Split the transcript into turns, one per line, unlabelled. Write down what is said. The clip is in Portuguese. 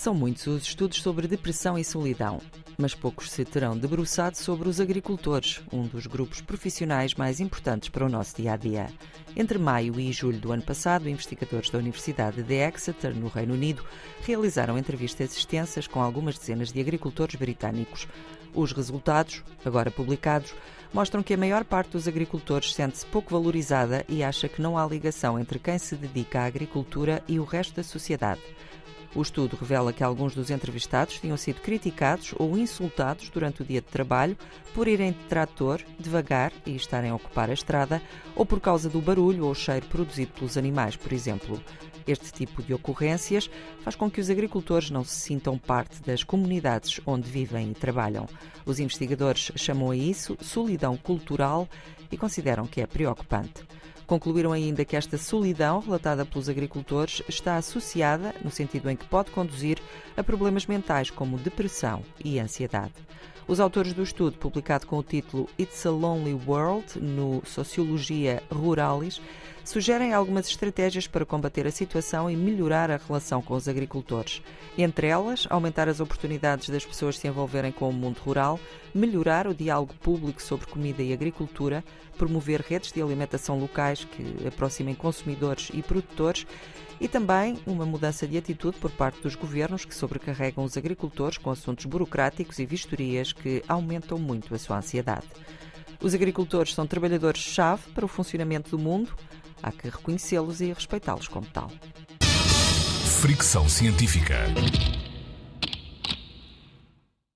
São muitos os estudos sobre depressão e solidão, mas poucos se terão debruçado sobre os agricultores, um dos grupos profissionais mais importantes para o nosso dia a dia. Entre maio e julho do ano passado, investigadores da Universidade de Exeter, no Reino Unido, realizaram entrevistas extensas com algumas dezenas de agricultores britânicos. Os resultados, agora publicados, mostram que a maior parte dos agricultores sente-se pouco valorizada e acha que não há ligação entre quem se dedica à agricultura e o resto da sociedade. O estudo revela que alguns dos entrevistados tinham sido criticados ou insultados durante o dia de trabalho por irem de trator, devagar e estarem a ocupar a estrada, ou por causa do barulho ou cheiro produzido pelos animais, por exemplo. Este tipo de ocorrências faz com que os agricultores não se sintam parte das comunidades onde vivem e trabalham. Os investigadores chamam a isso solidão cultural e consideram que é preocupante. Concluíram ainda que esta solidão relatada pelos agricultores está associada, no sentido em que pode conduzir a problemas mentais como depressão e ansiedade. Os autores do estudo, publicado com o título It's a Lonely World, no Sociologia Ruralis, sugerem algumas estratégias para combater a situação e melhorar a relação com os agricultores. Entre elas, aumentar as oportunidades das pessoas se envolverem com o mundo rural, melhorar o diálogo público sobre comida e agricultura, promover redes de alimentação locais que aproximem consumidores e produtores e também uma mudança de atitude por parte dos governos que sobrecarregam os agricultores com assuntos burocráticos e vistorias que aumentam muito a sua ansiedade. Os agricultores são trabalhadores-chave para o funcionamento do mundo, há que reconhecê-los e respeitá-los como tal.
Fricção científica.